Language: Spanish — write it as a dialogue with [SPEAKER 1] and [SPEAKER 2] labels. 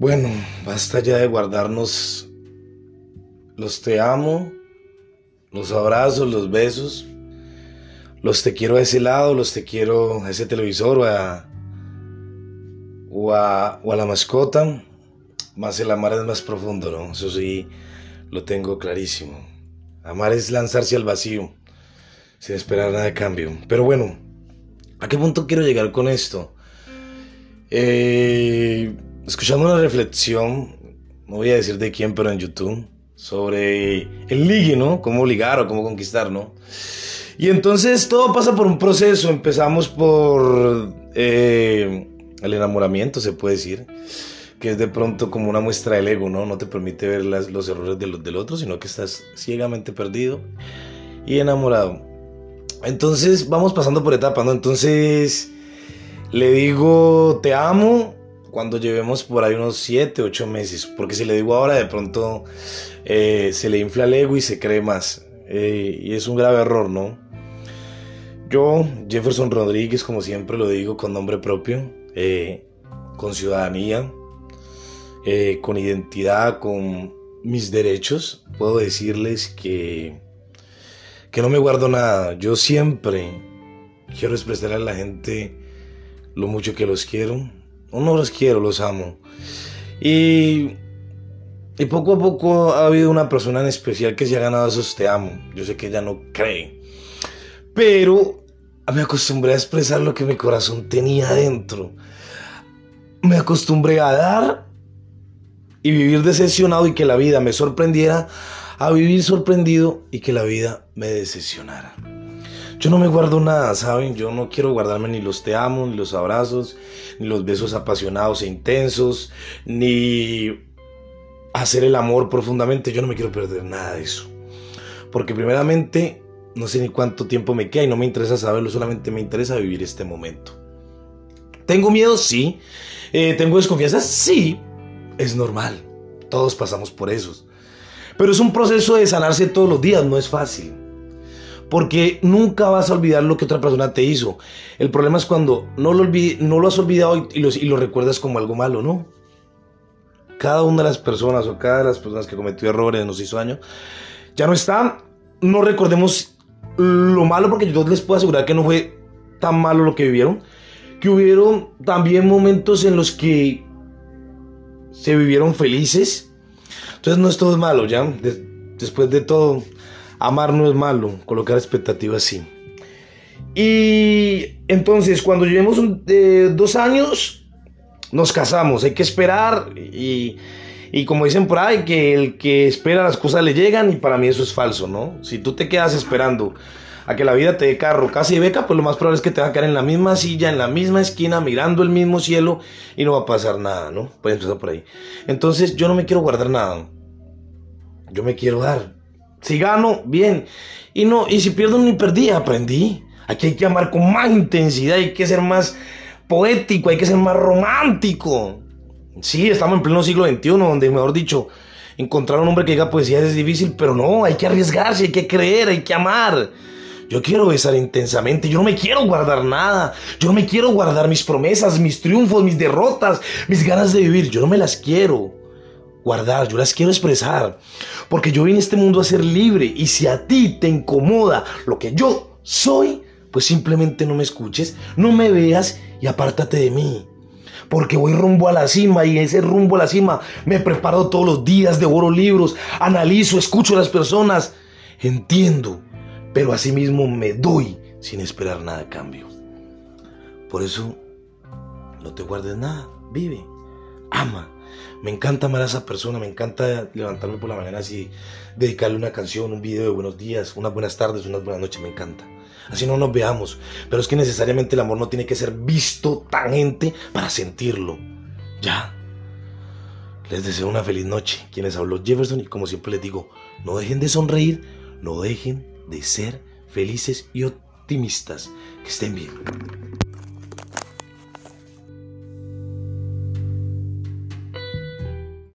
[SPEAKER 1] Bueno, basta ya de guardarnos los te amo, los abrazos, los besos, los te quiero a ese lado, los te quiero a ese televisor o a, o a, o a la mascota, más el amar es más profundo, ¿no? Eso sí, lo tengo clarísimo. Amar es lanzarse al vacío, sin esperar nada de cambio. Pero bueno, ¿a qué punto quiero llegar con esto? Eh, escuchando una reflexión, no voy a decir de quién, pero en YouTube, sobre el ligue, ¿no? Cómo ligar o cómo conquistar, ¿no? Y entonces todo pasa por un proceso. Empezamos por eh, el enamoramiento, se puede decir, que es de pronto como una muestra del ego, ¿no? No te permite ver los errores del, del otro, sino que estás ciegamente perdido y enamorado. Entonces vamos pasando por etapas, ¿no? Entonces le digo te amo cuando llevemos por ahí unos 7, 8 meses, porque si le digo ahora de pronto eh, se le infla el ego y se cree más. Eh, y es un grave error, ¿no? Yo, Jefferson Rodríguez, como siempre lo digo, con nombre propio, eh, con ciudadanía, con identidad, con mis derechos, puedo decirles que, que no me guardo nada. Yo siempre quiero expresarle a la gente lo mucho que los quiero. No los quiero, los amo. Y, y poco a poco ha habido una persona en especial que se ha ganado esos te amo. Yo sé que ella no cree. Pero me acostumbré a expresar lo que mi corazón tenía dentro. Me acostumbré a dar y vivir decepcionado y que la vida me sorprendiera, a vivir sorprendido y que la vida me decepcionara. Yo no me guardo nada, ¿saben? Yo no quiero guardarme ni los te amo, ni los abrazos, ni los besos apasionados e intensos, ni hacer el amor profundamente. Yo no me quiero perder nada de eso. Porque primeramente, no sé ni cuánto tiempo me queda y no me interesa saberlo, solamente me interesa vivir este momento. ¿Tengo miedo? Sí. Eh, ¿Tengo desconfianza? Sí. Es normal. Todos pasamos por eso. Pero es un proceso de sanarse todos los días, no es fácil. Porque nunca vas a olvidar lo que otra persona te hizo. El problema es cuando no lo, no lo has olvidado y, lo recuerdas como algo malo, ¿no? Cada una de las personas o cada de las personas que cometió errores, nos hizo daño, ya no están. No recordemos lo malo porque yo les puedo asegurar que no fue tan malo lo que vivieron. Que hubieron también momentos en los que se vivieron felices. Entonces no es todo malo, ¿ya? después de todo, amar no es malo, colocar expectativas sí. Y entonces, cuando llevemos dos años, nos casamos. Hay que esperar y, y, como dicen por ahí, que el que espera las cosas le llegan y para mí eso es falso, ¿no? Si tú te quedas esperando a que la vida te dé carro, casa y beca, pues lo más probable es que te va a quedar en la misma silla, en la misma esquina, mirando el mismo cielo y no va a pasar nada, ¿no? Puedes empezar por ahí. Entonces yo no me quiero guardar nada. Yo me quiero dar. Si gano, bien. Y no, y si pierdo, ni perdí, aprendí. Aquí hay que amar con más intensidad, hay que ser más poético, hay que ser más romántico. Sí, estamos en pleno siglo XXI, donde, mejor dicho, encontrar un hombre que diga poesía es difícil, pero no, hay que arriesgarse, hay que creer, hay que amar. Yo quiero besar intensamente, yo no me quiero guardar nada, yo no me quiero guardar mis promesas, mis triunfos, mis derrotas, mis ganas de vivir, yo no me las quiero guardar, yo las quiero expresar, porque yo vine a este mundo a ser libre y si a ti te incomoda lo que yo soy, pues simplemente no me escuches, no me veas y apártate de mí. Porque voy rumbo a la cima y ese rumbo a la cima me preparo todos los días, devoro libros, analizo, escucho a las personas, entiendo, pero asimismo me doy sin esperar nada a cambio. Por eso, no te guardes nada, vive, ama me encanta amar a esa persona, me encanta levantarme por la mañana así, dedicarle una canción, un video de buenos días, unas buenas tardes, unas buenas noches, me encanta. Así no nos veamos, pero es que necesariamente el amor no tiene que ser visto tangente para sentirlo. Ya. Les deseo una feliz noche. Quienes habló Jefferson y como siempre les digo, no dejen de sonreír, no dejen de ser felices y optimistas. Que estén bien.